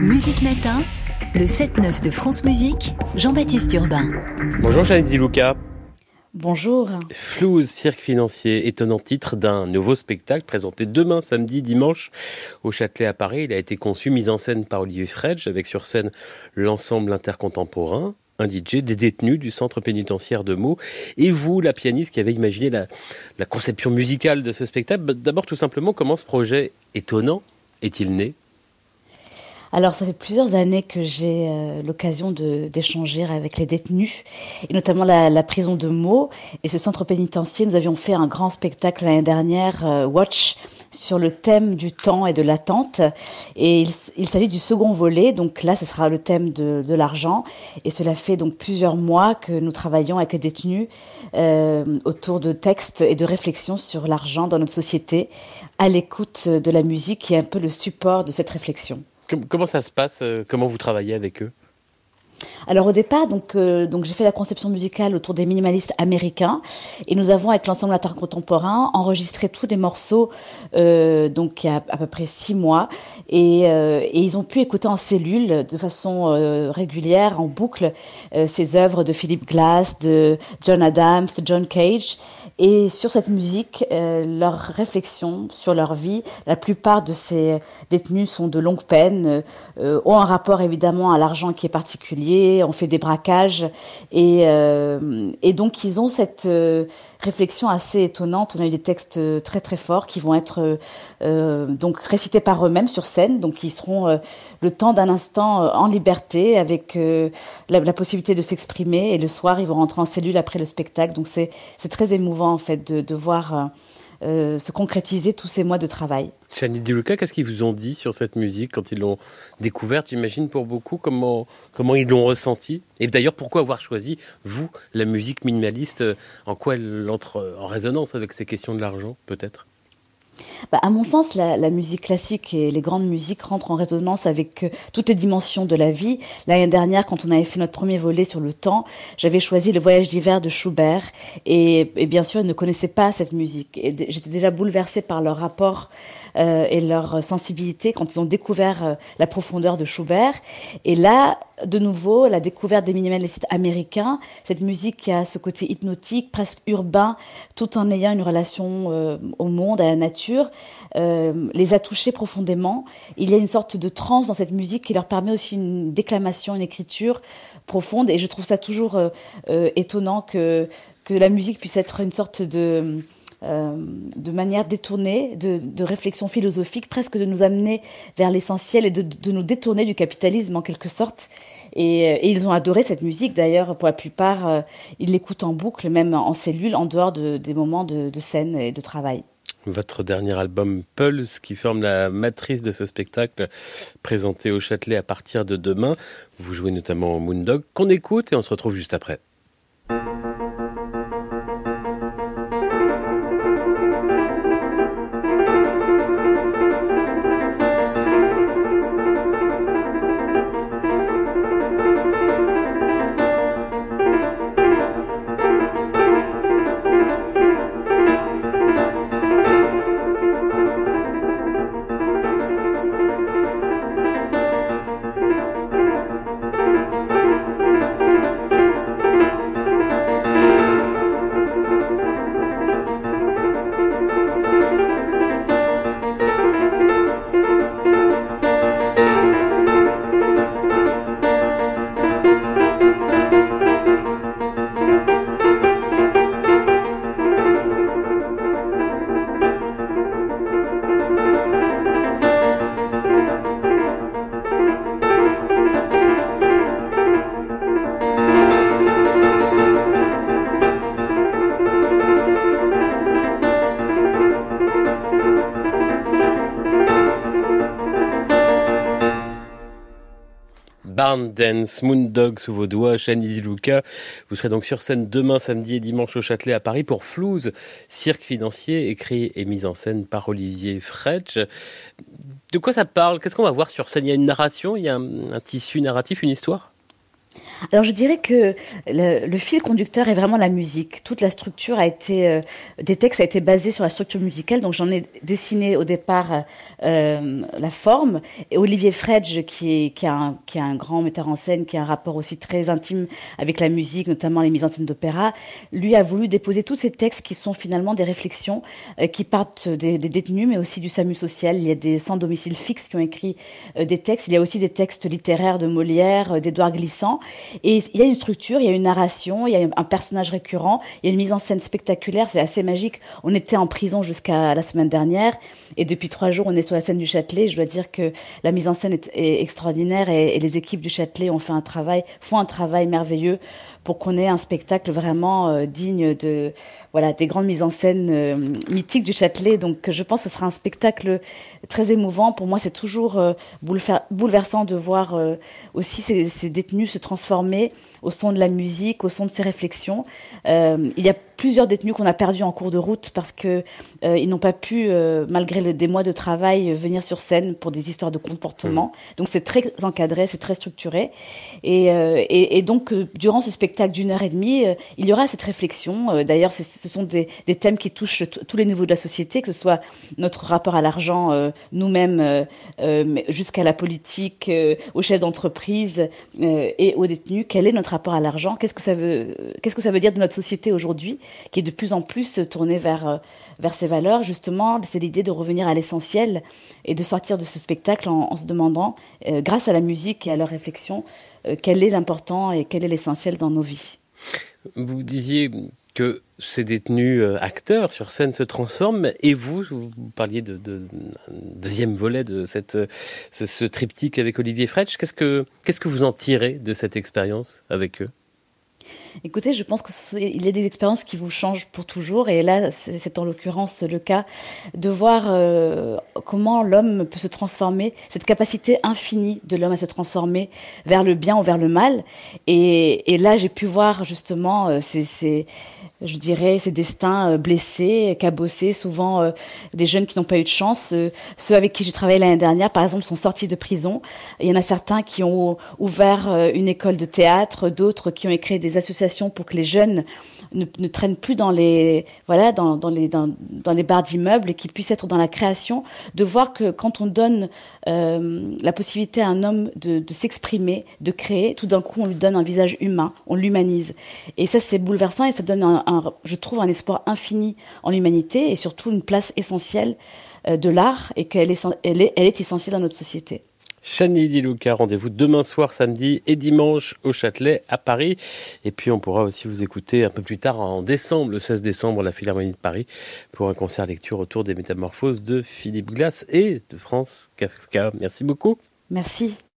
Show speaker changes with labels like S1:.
S1: Musique Matin, le 7-9 de France Musique, Jean-Baptiste Urbain.
S2: Bonjour Jeanne Di Luca.
S3: Bonjour.
S2: Flouze, cirque financier, étonnant titre d'un nouveau spectacle présenté demain, samedi, dimanche au Châtelet à Paris. Il a été conçu, mis en scène par Olivier Fredge, avec sur scène l'ensemble intercontemporain, un DJ, des détenus du centre pénitentiaire de Meaux, et vous, la pianiste qui avez imaginé la, la conception musicale de ce spectacle. D'abord, tout simplement, comment ce projet étonnant est-il né?
S3: Alors, ça fait plusieurs années que j'ai euh, l'occasion d'échanger avec les détenus, et notamment la, prison de Meaux et ce centre pénitentiaire. Nous avions fait un grand spectacle l'année dernière, euh, Watch, sur le thème du temps et de l'attente. Et il, s'agit du second volet. Donc là, ce sera le thème de, de l'argent. Et cela fait donc plusieurs mois que nous travaillons avec les détenus euh, autour de textes et de réflexions sur l'argent dans notre société, à l'écoute de la musique qui est un peu le support de cette réflexion.
S2: Comment ça se passe euh, Comment vous travaillez avec eux?
S3: Alors au départ, donc, euh, donc j'ai fait la conception musicale autour des minimalistes américains et nous avons avec l'ensemble d'art contemporain enregistré tous les morceaux euh, donc il y a à peu près six mois et, euh, et ils ont pu écouter en cellule de façon euh, régulière en boucle ces œuvres de Philip Glass, de John Adams, de John Cage et sur cette musique leurs réflexions sur leur vie. La plupart de ces détenus sont de longue peine, ont un rapport évidemment à l'argent qui est particulier on fait des braquages et, euh, donc ils ont cette euh, réflexion assez étonnante. On a eu des textes très très forts qui vont être euh, donc récités par eux-mêmes sur scène, donc ils seront le temps d'un instant en liberté avec la, possibilité de s'exprimer et le soir ils vont rentrer en cellule après le spectacle. Donc c'est c'est très émouvant en fait de, de voir euh, se concrétiser tous ces mois de travail.
S2: Chani Diluca, qu'est-ce qu'ils vous ont dit sur cette musique quand ils l'ont découverte J'imagine pour beaucoup comment, comment ils l'ont ressenti. Et d'ailleurs, pourquoi avoir choisi, vous, la musique minimaliste En quoi elle entre en résonance avec ces questions de l'argent, peut-être?
S3: Bah, à mon sens, la, musique classique et les grandes musiques rentrent en résonance avec euh, toutes les dimensions de la vie. L'année dernière, quand on avait fait notre premier volet sur le temps, j'avais choisi le voyage d'hiver de Schubert et, bien sûr, ils ne connaissaient pas cette musique. J'étais déjà bouleversée par leur rapport euh, et leur sensibilité quand ils ont découvert euh, la profondeur de Schubert. Et là, de nouveau, la découverte des minimalistes américains, cette musique qui a ce côté hypnotique, presque urbain, tout en ayant une relation euh, au monde, à la nature, euh, les a touchés profondément. Il y a une sorte de transe dans cette musique qui leur permet aussi une déclamation, une écriture profonde. Et je trouve ça toujours euh, étonnant que que la musique puisse être une sorte de euh, de manière détournée, de, réflexion philosophique, presque de nous amener vers l'essentiel et de, nous détourner du capitalisme en quelque sorte. Et, et ils ont adoré cette musique d'ailleurs, pour la plupart, euh, ils l'écoutent en boucle, même en cellule, en dehors de, des moments de, de scène et de travail.
S2: Votre dernier album Pulse, qui forme la matrice de ce spectacle, présenté au Châtelet à partir de demain. Vous jouez notamment Moondog, qu'on écoute et on se retrouve juste après. Barn Dance, Moondog sous vos doigts, Shani Luca. Vous serez donc sur scène demain, samedi et dimanche au Châtelet à Paris pour Flouze, cirque financier, écrit et mis en scène par Olivier Fretch. De quoi ça parle? Qu'est-ce qu'on va voir sur scène? Il y a une narration, il y a un, un tissu narratif, une histoire?
S3: Alors je dirais que le, fil conducteur est vraiment la musique. Toute la structure a été, euh, des textes a été basé sur la structure musicale. Donc j'en ai dessiné au départ euh, la forme. Et Olivier Fredge, qui est, qui, a un, qui a un grand metteur en scène, qui a un rapport aussi très intime avec la musique, notamment les mises en scène d'opéra, lui a voulu déposer tous ces textes qui sont finalement des réflexions euh, qui partent des, des, détenus, mais aussi du SAMU social. Il y a des sans domicile fixe qui ont écrit des textes. Il y a aussi des textes littéraires de Molière, d'Édouard Glissant. Et il y a une structure, il y a une narration, il y a un personnage récurrent, il y a une mise en scène spectaculaire, c'est assez magique. On était en prison jusqu'à la semaine dernière et depuis trois jours, on est sur la scène du Châtelet. Je dois dire que la mise en scène est, extraordinaire et, et, les équipes du Châtelet ont fait un travail, font un travail merveilleux pour qu'on ait un spectacle vraiment euh, digne de voilà des grandes mises en scène euh, mythiques du Châtelet. Donc je pense que ce sera un spectacle très émouvant. Pour moi, c'est toujours euh, bouleversant de voir aussi ces, détenus se transformer au son de la musique, au son de ces réflexions. il y a plusieurs détenus qu'on a perdus en cours de route parce que euh, ils n'ont pas pu, euh, malgré le, des mois de travail, euh, venir sur scène pour des histoires de comportement. Mmh. Donc c'est très encadré, c'est très structuré. Et, et, et donc durant ce spectacle d'une heure et demie, il y aura cette réflexion. D'ailleurs, ce sont des, des, thèmes qui touchent tous les niveaux de la société, que ce soit notre rapport à l'argent, nous-mêmes, jusqu'à la politique, aux chefs d'entreprise et aux détenus. Quel est notre rapport à l'argent? Qu'est-ce que ça veut Qu'est-ce que ça veut dire de notre société aujourd'hui? Qui est de plus en plus tourné vers, euh, vers ces valeurs. Justement, c'est l'idée de revenir à l'essentiel et de sortir de ce spectacle en, se demandant, euh, grâce à la musique et à leur réflexion, euh, quel est l'important et quel est l'essentiel dans nos vies.
S2: Vous disiez que ces détenus acteurs sur scène se transforment. Et vous, vous parliez de, deuxième volet de cette, ce, triptyque avec Olivier Fretsch. Qu'est-ce que, qu'est-ce que vous en tirez de cette expérience avec eux?
S3: Écoutez, je pense qu'il y a des expériences qui vous changent pour toujours, et là, c'est en l'occurrence le cas de voir euh, comment l'homme peut se transformer, cette capacité infinie de l'homme à se transformer vers le bien ou vers le mal. Et, là, j'ai pu voir justement euh, ces, je dirais, ces destins euh, blessés, cabossés, souvent euh, des jeunes qui n'ont pas eu de chance. Euh, ceux avec qui j'ai travaillé l'année dernière, par exemple, sont sortis de prison. Il y en a certains qui ont ouvert une école de théâtre, d'autres qui ont créé des associations pour que les jeunes ne, ne traînent plus dans les voilà dans, dans les dans, dans les bars d'immeubles et qui puissent être dans la création. De voir que quand on donne euh, la possibilité à un homme de, de s'exprimer, de créer, tout d'un coup on lui donne un visage humain, on l'humanise. Et ça c'est bouleversant et ça donne un, un, je trouve un espoir infini en l'humanité et surtout une place essentielle euh, de l'art et qu'elle est, elle est, elle est essentielle dans notre société.
S2: Chani Diluca, rendez-vous demain soir, samedi et dimanche au Châtelet à Paris. Et puis on pourra aussi vous écouter un peu plus tard en décembre, le 16 décembre, à la Philharmonie de Paris pour un concert lecture autour des métamorphoses de Philippe Glass et de France Kafka. Merci beaucoup.
S3: Merci.